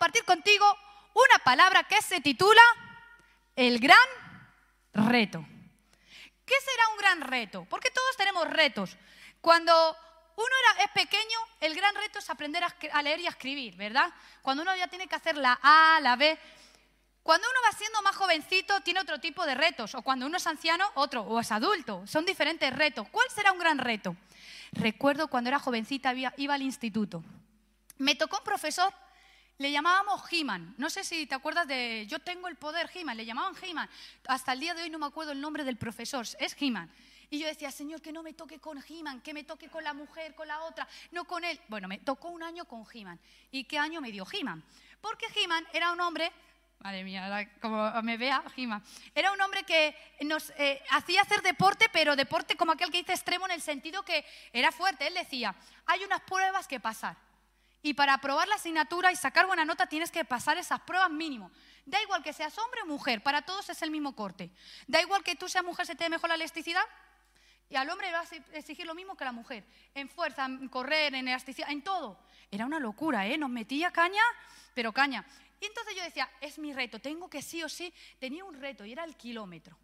compartir contigo una palabra que se titula el gran reto. ¿Qué será un gran reto? Porque todos tenemos retos. Cuando uno era, es pequeño, el gran reto es aprender a, leer y a escribir, ¿verdad? Cuando uno ya tiene que hacer la A, la B. Cuando uno va siendo más jovencito, tiene otro tipo de retos. O cuando uno es anciano, otro. O es adulto. Son diferentes retos. ¿Cuál será un gran reto? Recuerdo cuando era jovencita, iba al instituto. Me tocó un profesor, le llamábamos He-Man. No sé si te acuerdas de Yo tengo el poder He-Man, le llamaban He-Man. Hasta el día de hoy no me acuerdo el nombre del profesor, es He-Man. Y yo decía, Señor, que no me toque con He-Man, que me toque con la mujer, con la otra, no con él. Bueno, me tocó un año con He-Man. ¿Y qué año me dio He-Man? Porque He-Man era un hombre Madre mía, como me vea, Jima. Era un hombre que nos eh, hacía hacer deporte, pero deporte como aquel que dice extremo en el sentido que era fuerte. Él decía, hay unas pruebas que pasar. Y para aprobar la asignatura y sacar buena nota tienes que pasar esas pruebas mínimo. Da igual que seas hombre o mujer, para todos es el mismo corte. Da igual que tú seas mujer, se te dé mejor la elasticidad. Y al hombre le vas a exigir lo mismo que a la mujer. En fuerza, en correr, en elasticidad, en todo. Era una locura, ¿eh? Nos metía caña, pero caña. Y entonces yo decía, es mi reto, tengo que sí o sí, tenía un reto y era el kilómetro.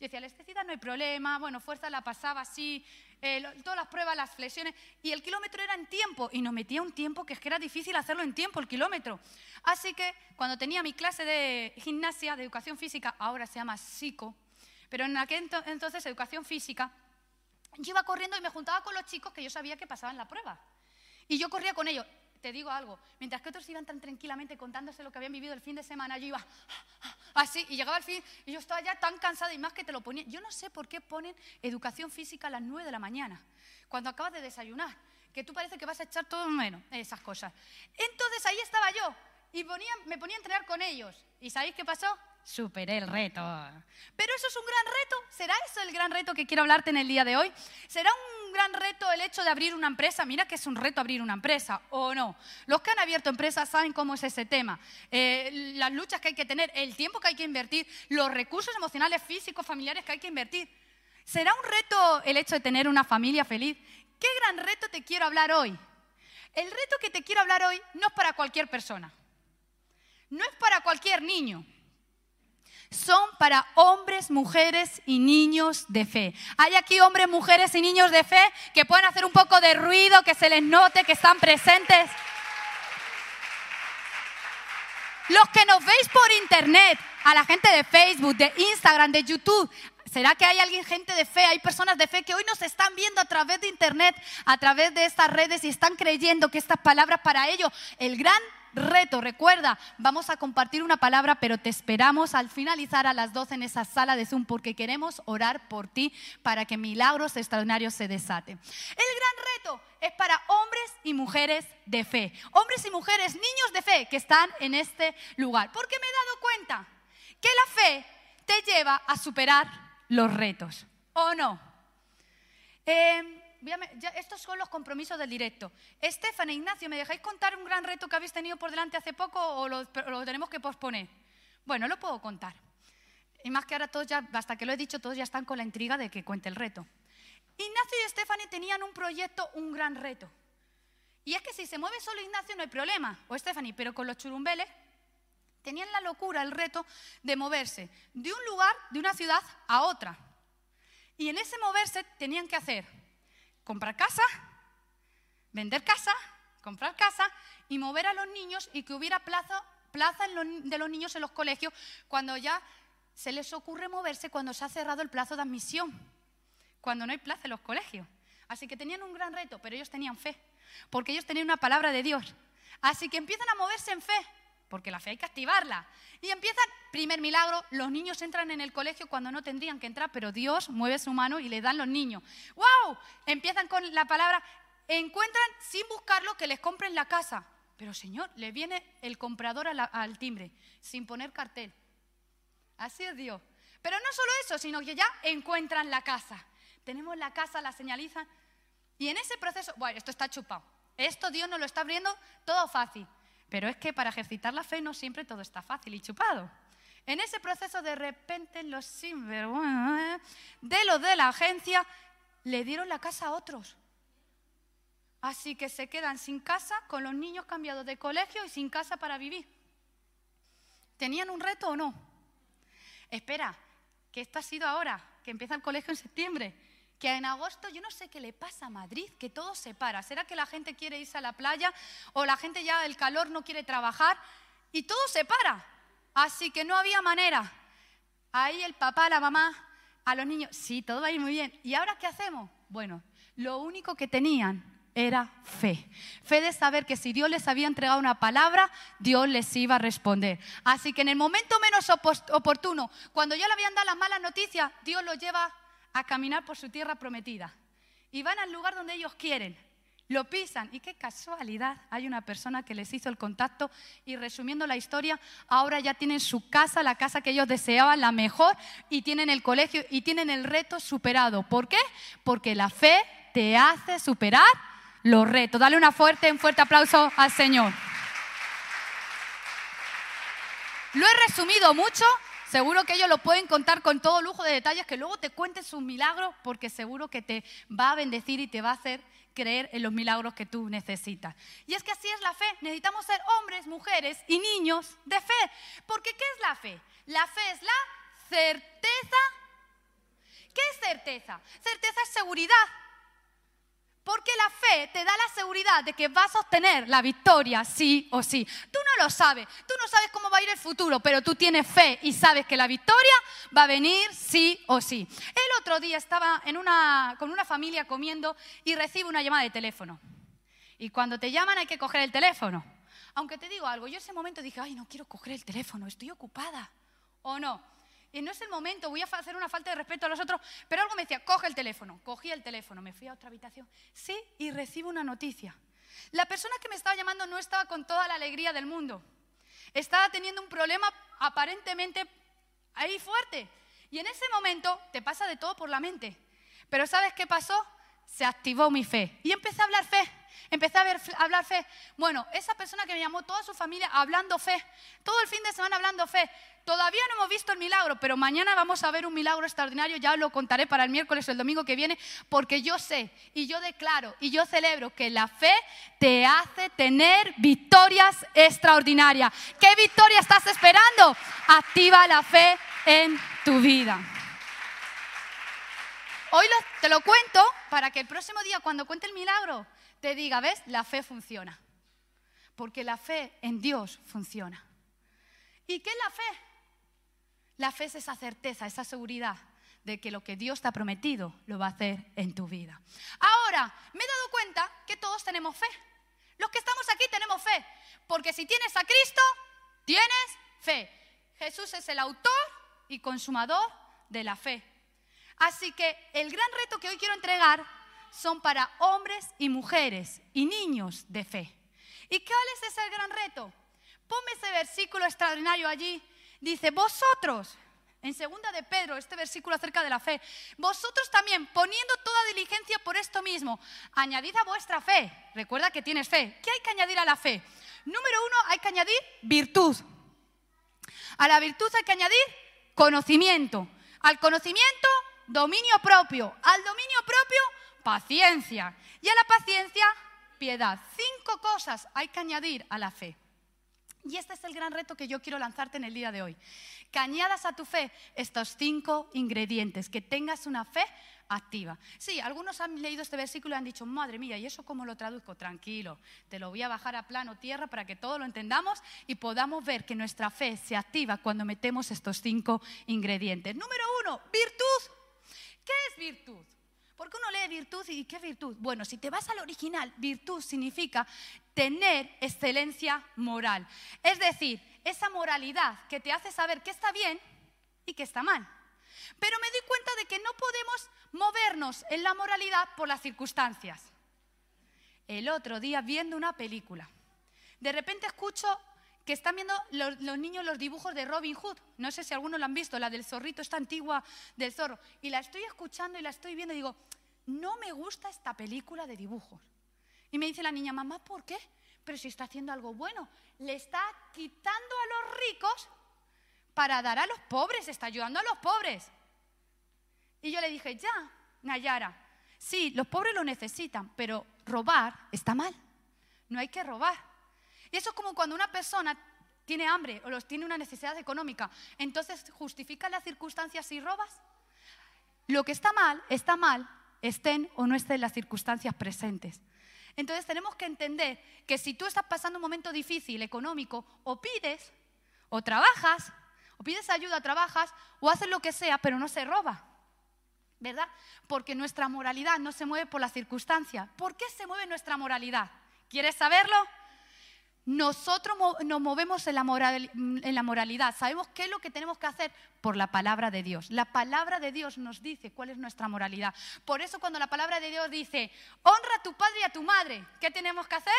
Yo decía, la elasticidad no hay problema, bueno, fuerza la pasaba así, eh, todas las pruebas, las flexiones, y el kilómetro era en tiempo, y nos metía un tiempo que es que era difícil hacerlo en tiempo, el kilómetro. Así que cuando tenía mi clase de gimnasia, de educación física, ahora se llama psico, pero en aquel entonces educación física, yo iba corriendo y me juntaba con los chicos que yo sabía que pasaban la prueba. Y yo corría con ellos te digo algo, mientras que otros iban tan tranquilamente contándose lo que habían vivido el fin de semana, yo iba así y llegaba el fin y yo estaba ya tan cansada y más que te lo ponía. Yo no sé por qué ponen educación física a las 9 de la mañana, cuando acabas de desayunar, que tú parece que vas a echar todo menos, esas cosas. Entonces ahí estaba yo y me ponía a entrenar con ellos. ¿Y sabéis qué pasó? superé el reto. Pero eso es un gran reto. ¿Será eso el gran reto que quiero hablarte en el día de hoy? ¿Será un gran reto el hecho de abrir una empresa? Mira que es un reto abrir una empresa, ¿o no? Los que han abierto empresas saben cómo es ese tema. Eh, las luchas que hay que tener, el tiempo que hay que invertir, los recursos emocionales, físicos, familiares que hay que invertir. ¿Será un reto el hecho de tener una familia feliz? ¿Qué gran reto te quiero hablar hoy? El reto que te quiero hablar hoy no es para cualquier persona. No es para cualquier niño son para hombres, mujeres y niños de fe. Hay aquí hombres, mujeres y niños de fe que pueden hacer un poco de ruido, que se les note que están presentes. Los que nos veis por internet, a la gente de Facebook, de Instagram, de YouTube, ¿Será que hay alguien, gente de fe, hay personas de fe que hoy nos están viendo a través de Internet, a través de estas redes y están creyendo que estas palabras para ellos, el gran reto. Recuerda, vamos a compartir una palabra, pero te esperamos al finalizar a las 12 en esa sala de Zoom porque queremos orar por ti para que milagros extraordinarios se desaten. El gran reto es para hombres y mujeres de fe. Hombres y mujeres, niños de fe que están en este lugar. Porque me he dado cuenta que la fe te lleva a superar los retos. ¿O no? Eh, estos son los compromisos del directo. Estefan Ignacio, ¿me dejáis contar un gran reto que habéis tenido por delante hace poco o lo, tenemos que posponer? Bueno, lo puedo contar. Y más que ahora todos ya, hasta que lo he dicho, todos ya están con la intriga de que cuente el reto. Ignacio y Estefani tenían un proyecto, un gran reto. Y es que si se mueve solo Ignacio no hay problema, o Estefani, pero con los churumbeles tenían la locura, el reto de moverse de un lugar, de una ciudad a otra. Y en ese moverse tenían que hacer comprar casa, vender casa, comprar casa y mover a los niños y que hubiera plaza, plaza de los niños en los colegios cuando ya se les ocurre moverse cuando se ha cerrado el plazo de admisión, cuando no hay plaza en los colegios. Así que tenían un gran reto, pero ellos tenían fe, porque ellos tenían una palabra de Dios. Así que empiezan a moverse en fe, porque la fe hay que activarla. Y empiezan, primer milagro, los niños entran en el colegio cuando no tendrían que entrar, pero Dios mueve su mano y le dan los niños. ¡Wow! Empiezan con la palabra, encuentran sin buscarlo que les compren la casa. Pero Señor, le viene el comprador al timbre, sin poner cartel. Así es Dios. Pero no solo eso, sino que ya encuentran la casa. Tenemos la casa, la señalizan. Y en ese proceso, bueno, esto está chupado. Esto Dios nos lo está abriendo todo fácil. Pero es que para ejercitar la fe no siempre todo está fácil y chupado. En ese proceso de repente los sinvergüenza de los de la agencia le dieron la casa a otros. Así que se quedan sin casa, con los niños cambiados de colegio y sin casa para vivir. ¿Tenían un reto o no? Espera, que esto ha sido ahora, que empieza el colegio en septiembre, que en agosto yo no sé qué le pasa a Madrid, que todo se para. ¿Será que la gente quiere irse a la playa o la gente ya el calor no quiere trabajar y todo se para? Así que no había manera. Ahí el papá, la mamá, a los niños, sí, todo va a ir muy bien. ¿Y ahora qué hacemos? Bueno, lo único que tenían era fe. Fe de saber que si Dios les había entregado una palabra, Dios les iba a responder. Así que en el momento menos oportuno, cuando ya le habían dado las malas noticias, Dios los lleva a caminar por su tierra prometida. Y van al lugar donde ellos quieren. Lo pisan. Y qué casualidad, hay una persona que les hizo el contacto y resumiendo la historia, ahora ya tienen su casa, la casa que ellos deseaban, la mejor, y tienen el colegio y tienen el reto superado. ¿Por qué? Porque la fe te hace superar los retos. Dale una fuerte, un fuerte aplauso al Señor. Lo he resumido mucho, seguro que ellos lo pueden contar con todo lujo de detalles, que luego te cuenten sus milagros, porque seguro que te va a bendecir y te va a hacer creer en los milagros que tú necesitas. Y es que así es la fe. Necesitamos ser hombres, mujeres y niños de fe. Porque ¿qué es la fe? La fe es la certeza. ¿Qué es certeza? Certeza es seguridad. Porque la fe te da la seguridad de que vas a obtener la victoria sí o sí. Tú no lo sabes, tú no sabes cómo va a ir el futuro, pero tú tienes fe y sabes que la victoria va a venir sí o sí. El otro día estaba con una familia comiendo y recibo una llamada de teléfono. Y cuando te llaman hay que coger el teléfono. Aunque te digo algo, yo en ese momento dije, ay, no quiero coger el teléfono, estoy ocupada. ¿O no? Y no es el momento, voy a hacer una falta de respeto a los otros, pero algo me decía, coge el teléfono, cogí el teléfono, me fui a otra habitación, sí, y recibo una noticia. La persona que me estaba llamando no estaba con toda la alegría del mundo, estaba teniendo un problema aparentemente ahí fuerte, y en ese momento te pasa de todo por la mente, pero ¿sabes qué pasó? Se activó mi fe, y empecé a hablar fe. Empecé a, a, hablar fe. Bueno, esa persona que me llamó, toda su familia hablando fe, todo el fin de semana hablando fe. Todavía no hemos visto el milagro, pero mañana vamos a ver un milagro extraordinario, ya lo contaré para el miércoles o el domingo que viene, porque yo sé y yo declaro y yo celebro que la fe te hace tener victorias extraordinarias. ¿Qué victoria estás esperando? Activa la fe en tu vida. Hoy te lo cuento para que el próximo día, cuando cuente el milagro, te diga, ¿ves? La fe funciona. Porque la fe en Dios funciona. ¿Y qué es la fe? La fe es esa certeza, esa seguridad de que lo que Dios te ha prometido lo va a hacer en tu vida. Ahora, me he dado cuenta que todos tenemos fe. Los que estamos aquí tenemos fe. Porque si tienes a Cristo, tienes fe. Jesús es el autor y consumador de la fe. Así que el gran reto que hoy quiero entregar son para hombres y mujeres y niños de fe. ¿Y cuál es ese gran reto? Ponme ese versículo extraordinario allí dice, vosotros, en segunda de Pedro, este versículo acerca de la fe, vosotros también, poniendo toda diligencia por esto mismo, añadid a vuestra fe. Recuerda que tienes fe. ¿Qué hay que añadir a la fe? Número uno, hay que añadir virtud. A la virtud hay que añadir conocimiento. Al conocimiento, dominio propio. Al dominio propio, paciencia. Y a la paciencia, piedad. Cinco cosas hay que añadir a la fe. Y este es el gran reto que yo quiero lanzarte en el día de hoy. Que añadas a tu fe estos cinco ingredientes, que tengas una fe activa. Sí, algunos han leído este versículo y han dicho, madre mía, ¿y eso cómo lo traduzco? Tranquilo, te lo voy a bajar a plano tierra para que todos lo entendamos y podamos ver que nuestra fe se activa cuando metemos estos cinco ingredientes. Número uno, virtud. ¿Qué es virtud? Porque uno lee virtud y ¿qué virtud? Bueno, si te vas al original, virtud significa tener excelencia moral. Es decir, esa moralidad que te hace saber qué está bien y qué está mal. Pero me doy cuenta de que no podemos movernos en la moralidad por las circunstancias. El otro día viendo una película, de repente escucho que están viendo los, niños los dibujos de Robin Hood. No sé si algunos lo han visto, la del zorrito, esta antigua del zorro. Y la estoy escuchando y la estoy viendo y digo, no me gusta esta película de dibujos. Y me dice la niña, mamá, ¿por qué? Pero si está haciendo algo bueno, le está quitando a los ricos para dar a los pobres, está ayudando a los pobres. Y yo le dije, ya, Nayara, sí, los pobres lo necesitan, pero robar está mal. No hay que robar. Y eso es como cuando una persona tiene hambre o tiene una necesidad económica. Entonces, ¿justifica las circunstancias si robas? Lo que está mal, está mal, estén o no estén las circunstancias presentes. Entonces tenemos que entender que si tú estás pasando un momento difícil económico, o pides, o trabajas, o pides ayuda, trabajas, o haces lo que sea, pero no se roba. ¿Verdad? Porque nuestra moralidad no se mueve por las circunstancias. ¿Por qué se mueve nuestra moralidad? ¿Quieres saberlo? Nosotros nos movemos en la, moralidad. ¿Sabemos qué es lo que tenemos que hacer? Por la palabra de Dios. La palabra de Dios nos dice cuál es nuestra moralidad. Por eso cuando la palabra de Dios dice, honra a tu padre y a tu madre, ¿qué tenemos que hacer?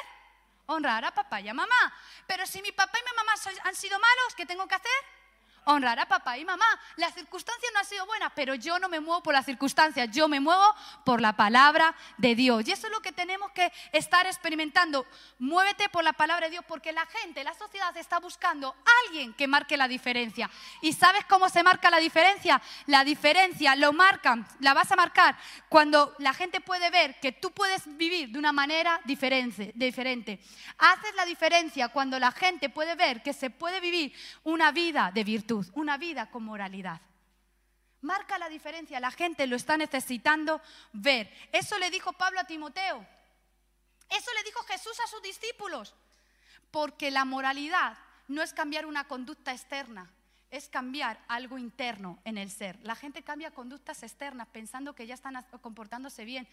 Honrar a papá y a mamá. Pero si mi papá y mi mamá han sido malos, ¿qué tengo que hacer? Honrar a papá y mamá. Las circunstancias no han sido buenas, pero yo no me muevo por las circunstancias, yo me muevo por la palabra de Dios. Y eso es lo que tenemos que estar experimentando. Muévete por la palabra de Dios, porque la gente, la sociedad está buscando a alguien que marque la diferencia. ¿Y sabes cómo se marca la diferencia? La diferencia lo marcan, la vas a marcar cuando la gente puede ver que tú puedes vivir de una manera diferente. Haces la diferencia cuando la gente puede ver que se puede vivir una vida de virtud una vida con moralidad. Marca la diferencia, la gente lo está necesitando ver. Eso le dijo Pablo a Timoteo. Eso le dijo Jesús a sus discípulos. Porque la moralidad no es cambiar una conducta externa, es cambiar algo interno en el ser. La gente cambia conductas externas pensando que ya están comportándose bien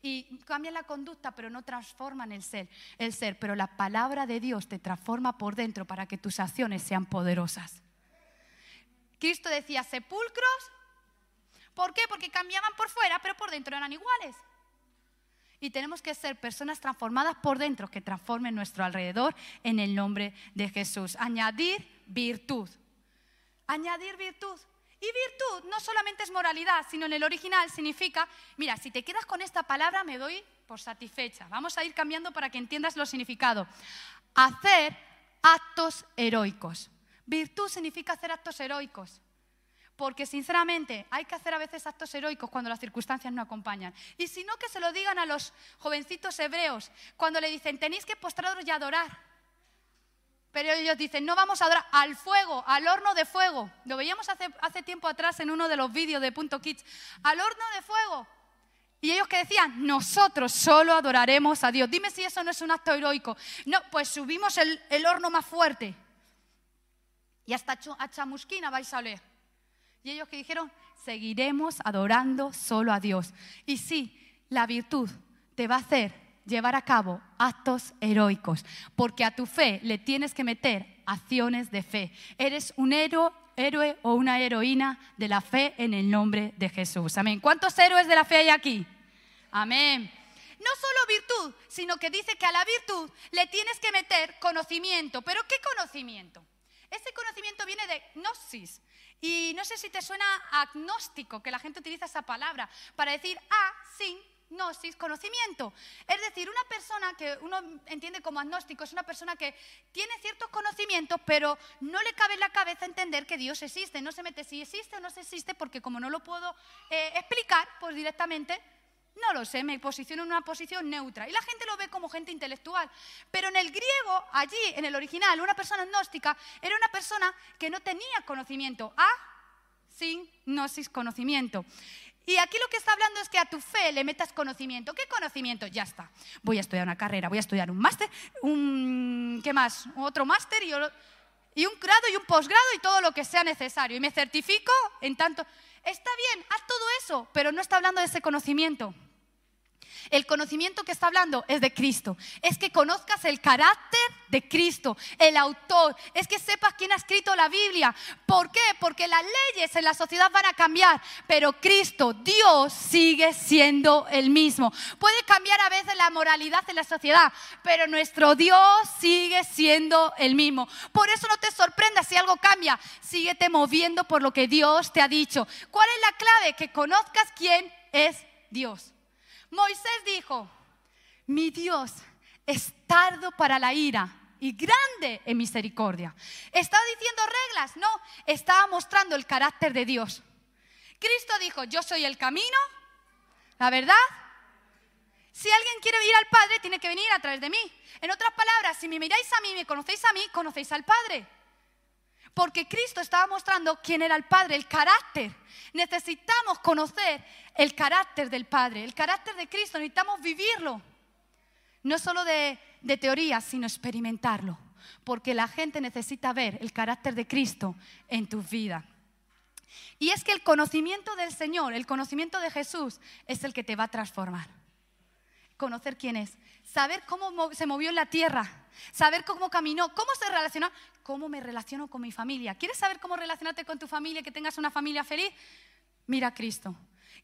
y cambian la conducta pero no transforman el ser, el ser. Pero la palabra de Dios te transforma por dentro para que tus acciones sean poderosas. Cristo decía sepulcros. ¿Por qué? Porque cambiaban por fuera, pero por dentro eran iguales. Y tenemos que ser personas transformadas por dentro, que transformen nuestro alrededor en el nombre de Jesús. Añadir virtud. Añadir virtud. Y virtud no solamente es moralidad, sino en el original significa, mira, si te quedas con esta palabra me doy por satisfecha. Vamos a ir cambiando para que entiendas lo significado. Hacer actos heroicos. Virtud significa hacer actos heroicos. Porque sinceramente hay que hacer a veces actos heroicos cuando las circunstancias no acompañan. Y si no, que se lo digan a los jovencitos hebreos cuando le dicen, tenéis que postraros y adorar. Pero ellos dicen, no vamos a adorar al fuego, al horno de fuego. Lo veíamos hace, hace tiempo atrás en uno de los vídeos de Punto Kids. Al horno de fuego. Y ellos que decían, nosotros solo adoraremos a Dios. Dime si eso no es un acto heroico. No, pues subimos el, el horno más fuerte. Y hasta a chamusquina vais a oler. Y ellos que dijeron, seguiremos adorando solo a Dios. Y sí, la virtud te va a hacer llevar a cabo actos heroicos, porque a tu fe le tienes que meter acciones de fe. Eres un héroe, héroe o una heroína de la fe en el nombre de Jesús. Amén. ¿Cuántos héroes de la fe hay aquí? Amén. No solo virtud, sino que dice que a la virtud le tienes que meter conocimiento. ¿Pero qué conocimiento? Ese conocimiento viene de gnosis. Y no sé si te suena agnóstico, que la gente utiliza esa palabra para decir a sin gnosis, conocimiento. Es decir, una persona que uno entiende como agnóstico es una persona que tiene ciertos conocimientos, pero no le cabe en la cabeza entender que Dios existe. No se mete si existe o no se existe, porque como no lo puedo eh, explicar, pues directamente no lo sé, me posiciono en una posición neutra. Y la gente lo ve como gente intelectual. Pero en el griego, allí, en el original, una persona gnóstica era una persona que no tenía conocimiento. A, sin gnosis, conocimiento. Y aquí lo que está hablando es que a tu fe le metas conocimiento. ¿Qué conocimiento? Ya está. Voy a estudiar una carrera, voy a estudiar un máster, un, ¿qué más? Otro máster y, y un grado y un posgrado y todo lo que sea necesario. Y me certifico en tanto... Está bien, haz todo eso, pero no está hablando de ese conocimiento. El conocimiento que está hablando es de Cristo. Es que conozcas el carácter de Cristo, el autor. Es que sepas quién ha escrito la Biblia. ¿Por qué? Porque las leyes en la sociedad van a cambiar, pero Cristo, Dios, sigue siendo el mismo. Puede cambiar a veces la moralidad en la sociedad, pero nuestro Dios sigue siendo el mismo. Por eso no te sorprendas si algo cambia. Síguete moviendo por lo que Dios te ha dicho. ¿Cuál es la clave? Que conozcas quién es Dios. Moisés dijo, mi Dios es tardo para la ira y grande en misericordia. ¿Estaba diciendo reglas? No, estaba mostrando el carácter de Dios. Cristo dijo, yo soy el camino, la verdad. Si alguien quiere ir al Padre, tiene que venir a través de mí. En otras palabras, si me miráis a mí, me conocéis a mí, conocéis al Padre. Porque Cristo estaba mostrando quién era el Padre, el carácter. Necesitamos conocer el carácter del Padre, el carácter de Cristo, necesitamos vivirlo. No solo de, teoría, sino experimentarlo. Porque la gente necesita ver el carácter de Cristo en tu vida. Y es que el conocimiento del Señor, el conocimiento de Jesús, es el que te va a transformar. Conocer quién es, saber cómo se movió en la tierra, saber cómo caminó, cómo se relacionó, cómo me relaciono con mi familia. ¿Quieres saber cómo relacionarte con tu familia, que tengas una familia feliz? Mira a Cristo.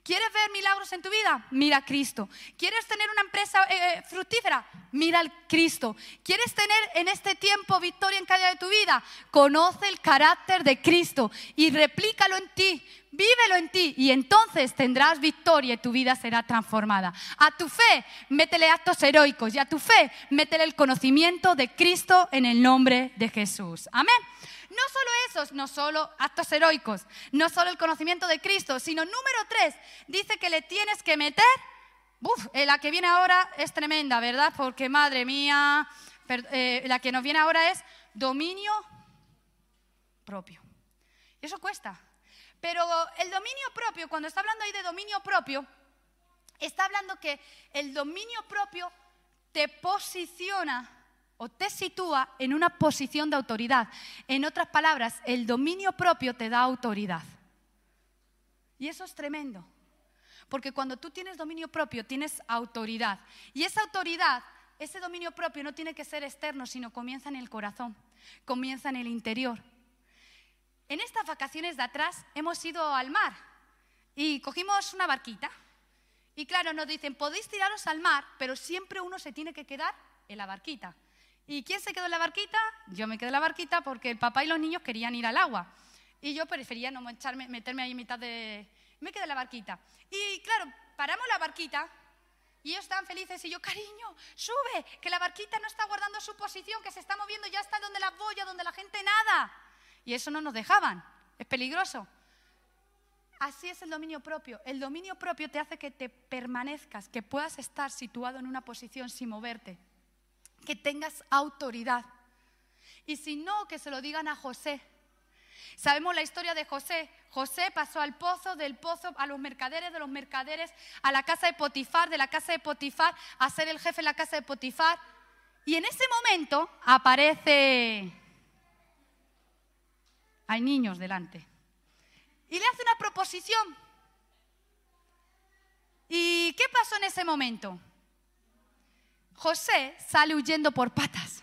¿Quieres ver milagros en tu vida? Mira a Cristo. ¿Quieres tener una empresa eh, eh, fructífera? Mira al Cristo. ¿Quieres tener en este tiempo victoria en cada día de tu vida? Conoce el carácter de Cristo y replícalo en ti. Vívelo en ti y entonces tendrás victoria y tu vida será transformada. A tu fe, métele actos heroicos y a tu fe, métele el conocimiento de Cristo en el nombre de Jesús. Amén. No solo esos, no solo actos heroicos, no solo el conocimiento de Cristo, sino número tres, dice que le tienes que meter, uf, eh, la que viene ahora es tremenda, ¿verdad? Porque madre mía, eh, la que nos viene ahora es dominio propio. Y eso cuesta. Pero el dominio propio, cuando está hablando ahí de dominio propio, está hablando que el dominio propio te posiciona o te sitúa en una posición de autoridad. En otras palabras, el dominio propio te da autoridad. Y eso es tremendo. Porque cuando tú tienes dominio propio, tienes autoridad. Y esa autoridad, ese dominio propio no tiene que ser externo, sino comienza en el corazón, comienza en el interior. En estas vacaciones de atrás hemos ido al mar y cogimos una barquita. Y claro, nos dicen, podéis tiraros al mar, pero siempre uno se tiene que quedar en la barquita. ¿Y quién se quedó en la barquita? Yo me quedé en la barquita porque el papá y los niños querían ir al agua. Y yo prefería no meterme ahí en mitad de... Me quedé en la barquita. Y claro, paramos la barquita y ellos estaban felices y yo, cariño, sube, que la barquita no está guardando su posición, que se está moviendo, ya está donde la boya, donde la gente nada. Y eso no nos dejaban, es peligroso. Así es el dominio propio. El dominio propio te hace que te permanezcas, que puedas estar situado en una posición sin moverte que tengas autoridad. Y si no, que se lo digan a José. Sabemos la historia de José. José pasó al pozo, del pozo a los mercaderes, de los mercaderes a la casa de Potifar, de la casa de Potifar a ser el jefe de la casa de Potifar. Y en ese momento aparece... Hay niños delante. Y le hace una proposición. ¿Y qué pasó en ese momento? José sale huyendo por patas,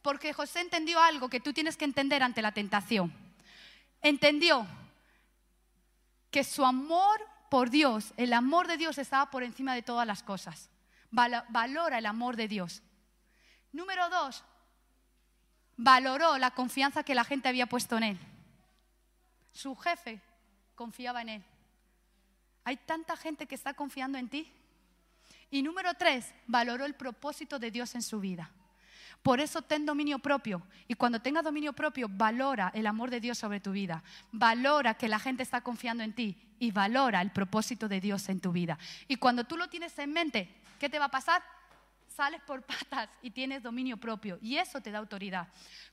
porque José entendió algo que tú tienes que entender ante la tentación. Entendió que su amor por Dios, el amor de Dios estaba por encima de todas las cosas. Valora el amor de Dios. Número dos, valoró la confianza que la gente había puesto en él. Su jefe confiaba en él. Hay tanta gente que está confiando en ti y número tres, valoró el propósito de Dios en su vida. Por eso ten dominio propio. Y cuando tengas dominio propio, valora el amor de Dios sobre tu vida. Valora que la gente está confiando en ti. Y valora el propósito de Dios en tu vida. Y cuando tú lo tienes en mente, ¿qué te va a pasar? Sales por patas y tienes dominio propio. Y eso te da autoridad.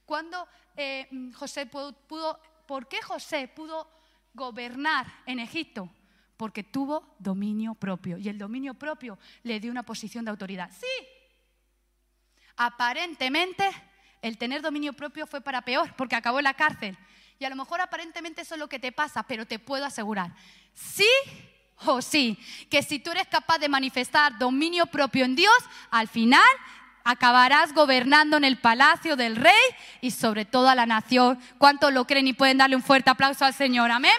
Cuando eh, José pudo, ¿por qué José pudo gobernar en Egipto? Porque tuvo dominio propio y el dominio propio le dio una posición de autoridad. Sí, aparentemente el tener dominio propio fue para peor, porque acabó en la cárcel. Y a lo mejor aparentemente eso es lo que te pasa, pero te puedo asegurar, sí o sí, que si tú eres capaz de manifestar dominio propio en Dios, al final acabarás gobernando en el palacio del rey y sobre toda la nación. ¿Cuántos lo creen y pueden darle un fuerte aplauso al Señor? Amén.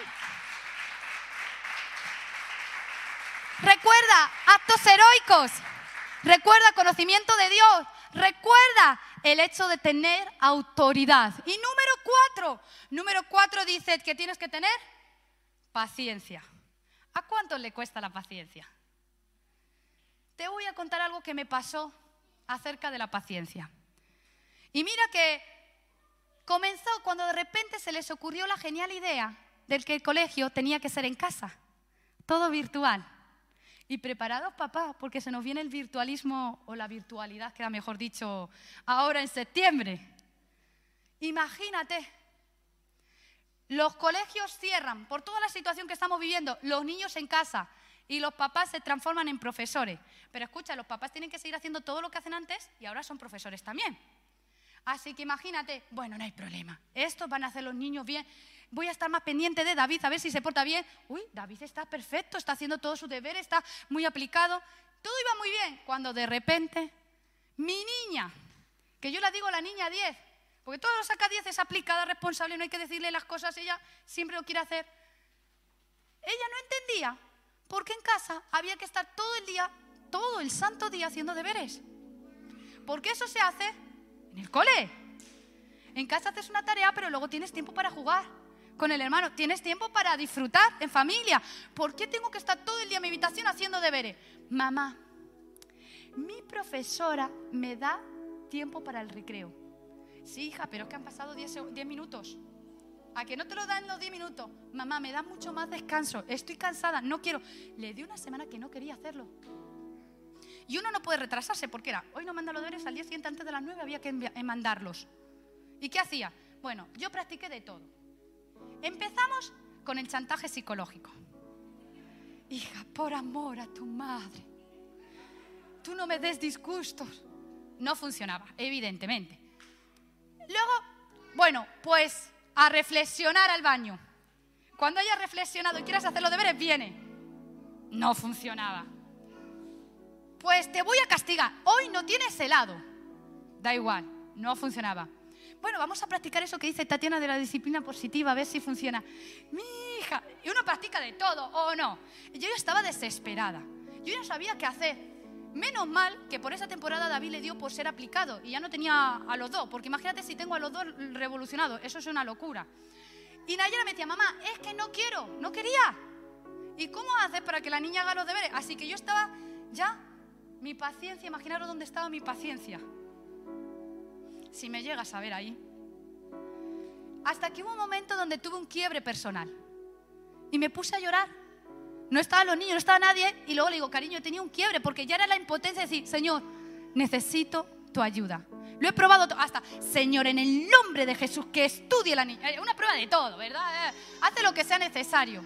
Recuerda actos heroicos. Recuerda conocimiento de Dios. Recuerda el hecho de tener autoridad. Y número cuatro. Número cuatro dice que tienes que tener paciencia. ¿A cuánto le cuesta la paciencia? Te voy a contar algo que me pasó acerca de la paciencia. Y mira que comenzó cuando de repente se les ocurrió la genial idea del que el colegio tenía que ser en casa, todo virtual. Y preparados, papá, porque se nos viene el virtualismo o la virtualidad, queda mejor dicho, ahora en septiembre. Imagínate, Los colegios cierran por toda la situación que estamos viviendo, los niños en casa y los papás se transforman en profesores. Pero escucha, los papás tienen que seguir haciendo todo lo que hacen antes y ahora son profesores también. Así que imagínate, bueno, no hay problema. Estos van a hacer los niños bien. Voy a estar más pendiente de David a ver si se porta bien. Uy, David está perfecto, está haciendo todo su deber, está muy aplicado. Todo iba muy bien cuando de repente mi niña, que yo la digo la niña 10, porque todo lo saca 10 es aplicada, responsable, no hay que decirle las cosas, ella siempre lo quiere hacer. Ella no entendía por qué en casa había que estar todo el día, todo el santo día haciendo deberes. Porque eso se hace en el cole. En casa haces una tarea, pero luego tienes tiempo para jugar con el hermano, tienes tiempo para disfrutar en familia. ¿Por qué tengo que estar todo el día en mi habitación haciendo deberes? Mamá, mi profesora me da tiempo para el recreo. Sí, hija, pero es que han pasado 10 minutos. ¿A que no te lo dan los 10 minutos? Mamá, me da mucho más descanso. Estoy cansada, no quiero. Le di una semana que no quería hacerlo. Y uno no puede retrasarse porque era, hoy no manda los deberes, al día siguiente antes de las 9 había que mandarlos. ¿Y qué hacía? Bueno, yo practiqué de todo. Empezamos con el chantaje psicológico. Hija, por amor a tu madre, tú no me des disgustos. No funcionaba, evidentemente. Luego, bueno, pues a reflexionar al baño. Cuando hayas reflexionado y quieras hacer los deberes, viene. No funcionaba. Pues te voy a castigar. Hoy no tienes helado. Da igual, no funcionaba. Bueno, vamos a practicar eso que dice Tatiana de la disciplina positiva, a ver si funciona. Mi hija, y uno practica de todo, ¿o no? Yo estaba desesperada. Yo ya sabía qué hacer. Menos mal que por esa temporada David le dio por ser aplicado y ya no tenía a los dos, porque imagínate si tengo a los dos revolucionados, eso es una locura. Y Nayara me decía, mamá, es que no quiero, no quería. ¿Y cómo haces para que la niña haga los deberes? Así que yo estaba ya, mi paciencia, imaginaros dónde estaba mi paciencia. Si me llegas a ver ahí. Hasta que hubo un momento donde tuve un quiebre personal y me puse a llorar no estaban los niños, no estaba nadie. Y luego le digo, cariño, tenía un quiebre porque ya era la impotencia de decir, Señor, necesito tu ayuda. Lo he probado hasta, Señor, en el nombre de Jesús, que estudie la niña. Una prueba de todo, ¿verdad? Hace lo que sea necesario.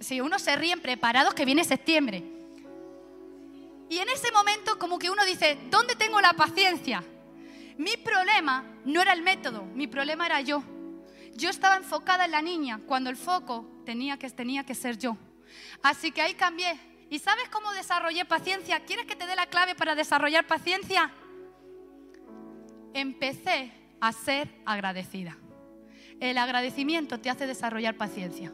Si uno se ríen preparados que viene septiembre. Y en ese momento como que uno dice, ¿dónde tengo la paciencia? Mi problema no era el método, mi problema era yo. Yo estaba enfocada en la niña cuando el foco tenía que, tenía que ser yo. Así que ahí cambié. ¿Y sabes cómo desarrollé paciencia? ¿Quieres que te dé la clave para desarrollar paciencia? Empecé a ser agradecida. El agradecimiento te hace desarrollar paciencia.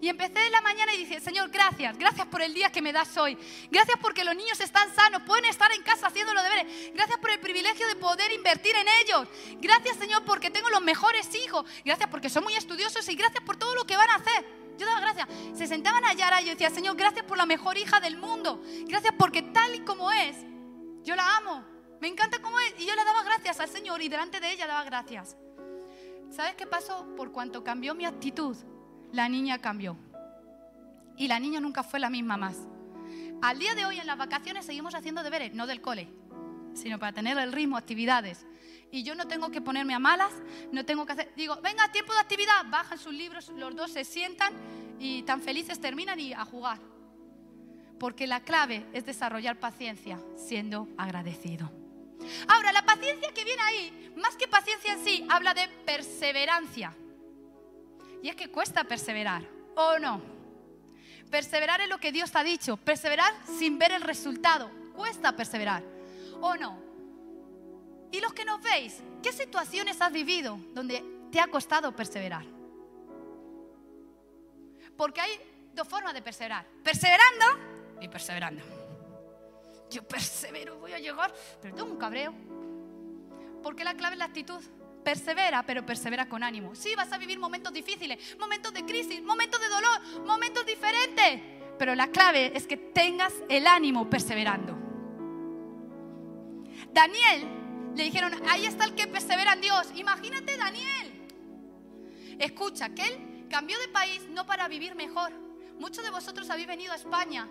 Y empecé en la mañana y dije, Señor, gracias, gracias por el día que me das hoy. Gracias porque los niños están sanos, pueden estar en casa haciendo los deberes. Gracias por el privilegio de poder invertir en ellos. Gracias, Señor, porque tengo los mejores hijos. Gracias porque son muy estudiosos y gracias por todo lo que van a hacer. Yo daba gracias. Se sentaban allá y yo decía, Señor, gracias por la mejor hija del mundo. Gracias porque tal y como es, yo la amo. Me encanta cómo es. Y yo le daba gracias al Señor y delante de ella daba gracias. ¿Sabes qué pasó? Por cuanto cambió mi actitud, la niña cambió. Y la niña nunca fue la misma más. Al día de hoy en las vacaciones seguimos haciendo deberes, no del cole, sino para tener el ritmo, actividades. Y yo no tengo que ponerme a malas, no tengo que hacer, digo, venga, tiempo de actividad, bajan sus libros, los dos se sientan y tan felices terminan y a jugar. Porque la clave es desarrollar paciencia siendo agradecido. Ahora, la paciencia que viene ahí, más que paciencia en sí, habla de perseverancia. Y es que cuesta perseverar, ¿o no? Perseverar en lo que Dios ha dicho, perseverar sin ver el resultado, cuesta perseverar, ¿o no? Y los que nos veis, ¿qué situaciones has vivido donde te ha costado perseverar? Porque hay dos formas de perseverar, perseverando y perseverando. Yo persevero, voy a llegar, pero tengo un cabreo. Porque la clave es la actitud. Persevera, pero persevera con ánimo. Sí, vas a vivir momentos difíciles, momentos de crisis, momentos de dolor, momentos diferentes. Pero la clave es que tengas el ánimo perseverando. Daniel le dijeron, ahí está el que persevera en Dios. Imagínate Daniel. Escucha, que él cambió de país no para vivir mejor. Muchos de vosotros habéis venido a España,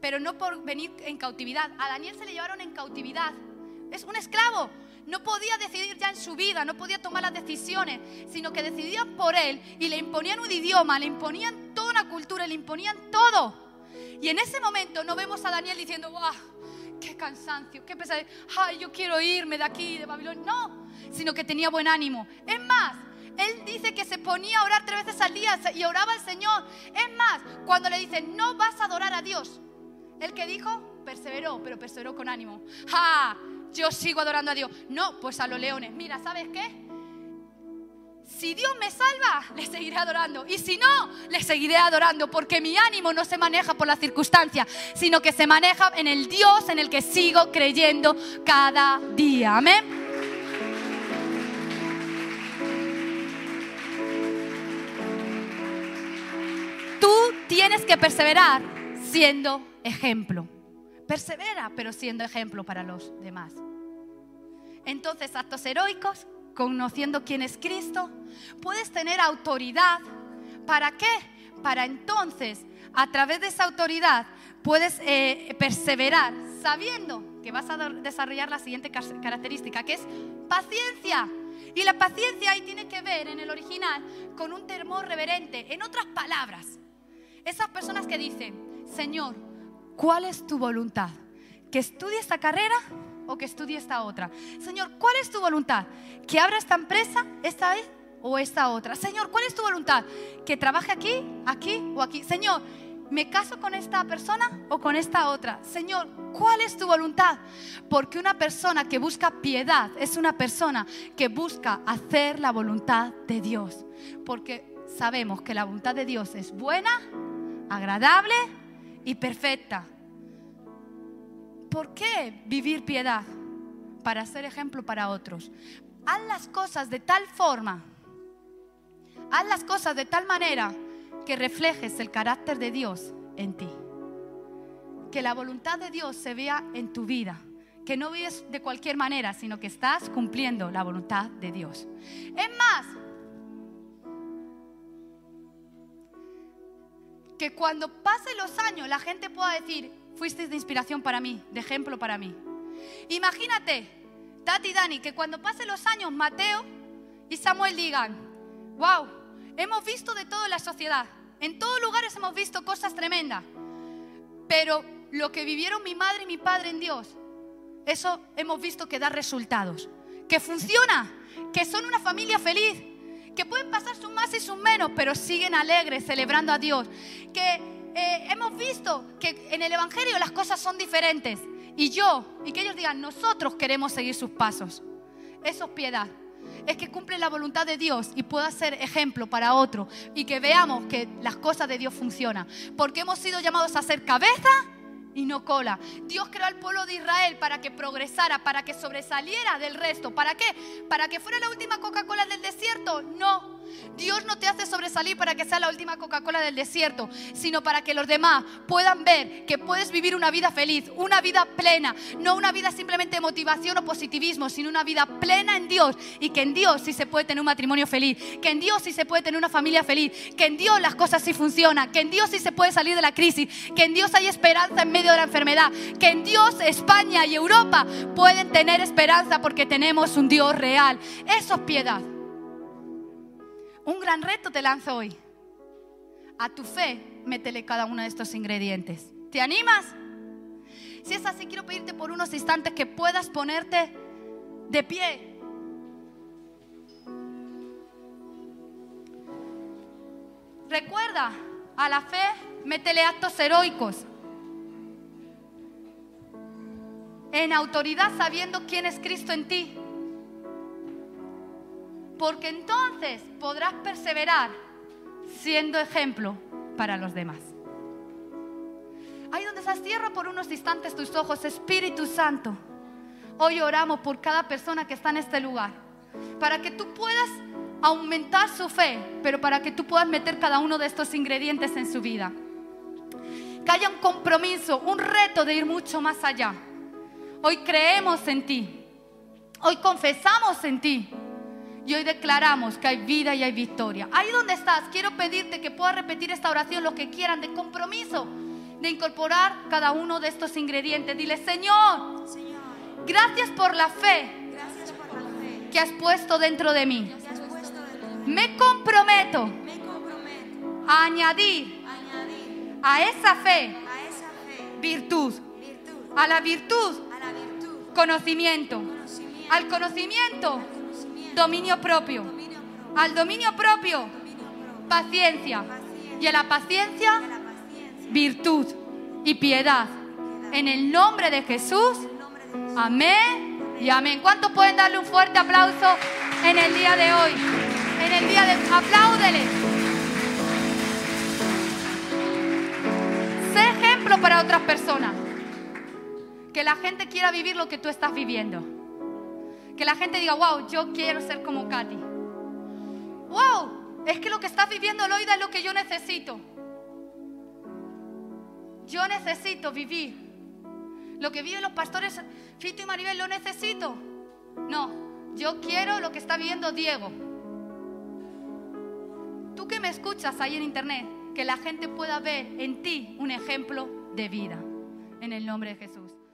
pero no por venir en cautividad. A Daniel se le llevaron en cautividad. Es un esclavo no podía decidir ya en su vida, no podía tomar las decisiones, sino que decidían por él y le imponían un idioma, le imponían toda una cultura, le imponían todo. Y en ese momento no vemos a Daniel diciendo, ¡guau! ¡Qué cansancio! ¡Qué pesadilla! ¡Ay, yo quiero irme de aquí, de Babilonia! No, sino que tenía buen ánimo. Es más, él dice que se ponía a orar tres veces al día y oraba al Señor. Es más, cuando le dicen, no vas a adorar a Dios, el que dijo, perseveró, pero perseveró con ánimo. ¡Ja! Yo sigo adorando a Dios. No, pues a los leones. Mira, ¿sabes qué? Si Dios me salva, le seguiré adorando. Y si no, le seguiré adorando. Porque mi ánimo no se maneja por las circunstancias, sino que se maneja en el Dios en el que sigo creyendo cada día. Amén. Tú tienes que perseverar siendo ejemplo. Persevera, pero siendo ejemplo para los demás. Entonces, actos heroicos, conociendo quién es Cristo, puedes tener autoridad. ¿Para qué? Para entonces, a través de esa autoridad, puedes eh, perseverar sabiendo que vas a desarrollar la siguiente característica, que es paciencia. Y la paciencia ahí tiene que ver en el original con un temor reverente. En otras palabras, esas personas que dicen, Señor, ¿cuál es tu voluntad? ¿Que estudie esta carrera o que estudie esta otra? Señor, ¿cuál es tu voluntad? ¿Que abra esta empresa esta vez o esta otra? Señor, ¿cuál es tu voluntad? ¿Que trabaje aquí, aquí o aquí? Señor, ¿me caso con esta persona o con esta otra? Señor, ¿cuál es tu voluntad? Porque una persona que busca piedad es una persona que busca hacer la voluntad de Dios. Porque sabemos que la voluntad de Dios es buena, agradable y perfecta. ¿Por qué vivir piedad? Para ser ejemplo para otros. Haz las cosas de tal forma, haz las cosas de tal manera que reflejes el carácter de Dios en ti. Que la voluntad de Dios se vea en tu vida. Que no vives de cualquier manera, sino que estás cumpliendo la voluntad de Dios. Es más, que cuando pasen los años la gente pueda decir, fuiste de inspiración para mí, de ejemplo para mí. Imagínate, Tati y Dani, que cuando pasen los años Mateo y Samuel digan, wow, hemos visto de todo en la sociedad, en todos lugares hemos visto cosas tremendas, pero lo que vivieron mi madre y mi padre en Dios, eso hemos visto que da resultados, que funciona, que son una familia feliz, que pueden pasar sus más y sus menos, pero siguen alegres, celebrando a Dios. Que eh, hemos visto que en el Evangelio las cosas son diferentes. Y yo, y que ellos digan, nosotros queremos seguir sus pasos. Eso es piedad. Es que cumple la voluntad de Dios y pueda ser ejemplo para otro. Y que veamos que las cosas de Dios funcionan. Porque hemos sido llamados a ser cabeza y no cola. Dios creó al pueblo de Israel para que progresara, para que sobresaliera del resto. ¿Para qué? ¿Para que fuera la última Coca-Cola del desierto? No. Dios no te hace sobresalir para que sea la última Coca-Cola del desierto, sino para que los demás puedan ver que puedes vivir una vida feliz, una vida plena, no una vida simplemente de motivación o positivismo, sino una vida plena en Dios y que en Dios sí se puede tener un matrimonio feliz, que en Dios sí se puede tener una familia feliz, que en Dios las cosas sí funcionan, que en Dios sí se puede salir de la crisis, que en Dios hay esperanza en medio de la enfermedad, que en Dios España y Europa pueden tener esperanza porque tenemos un Dios real. Eso es piedad. Un gran reto te lanzo hoy. A tu fe, métele cada uno de estos ingredientes. ¿Te animas? Si es así, quiero pedirte por unos instantes que puedas ponerte de pie. Recuerda, a la fe, métele actos heroicos. En autoridad sabiendo quién es Cristo en ti porque entonces podrás perseverar siendo ejemplo para los demás. Ahí donde estás, cierra por unos instantes tus ojos, Espíritu Santo. Hoy oramos por cada persona que está en este lugar, para que tú puedas aumentar su fe, pero para que tú puedas meter cada uno de estos ingredientes en su vida. Que haya un compromiso, un reto de ir mucho más allá. Hoy creemos en ti. Hoy confesamos en ti. Y hoy declaramos que hay vida y hay victoria. Ahí donde estás, quiero pedirte que puedas repetir esta oración, lo que quieran, de compromiso, de incorporar cada uno de estos ingredientes. Dile, Señor, gracias por la fe que has puesto dentro de mí. Me comprometo Me comprometo a añadir a esa fe a esa fe virtud a la virtud, conocimiento, al conocimiento dominio propio, al dominio propio paciencia y a la paciencia virtud y piedad. En el nombre de Jesús, amén y amén. ¿Cuántos pueden darle un fuerte aplauso en el día de hoy? En el día de... Apláudele. Sé ejemplo para otras personas. Que la gente quiera vivir lo que tú estás viviendo. Que la gente diga, wow, yo quiero ser como Katy. Wow, es que lo que estás viviendo, Loida, es lo que yo necesito. Yo necesito vivir. Lo que viven los pastores Fito y Maribel, lo necesito. No, yo quiero lo que está viviendo Diego. Tú que me escuchas ahí en internet, que la gente pueda ver en ti un ejemplo de vida. En el nombre de Jesús.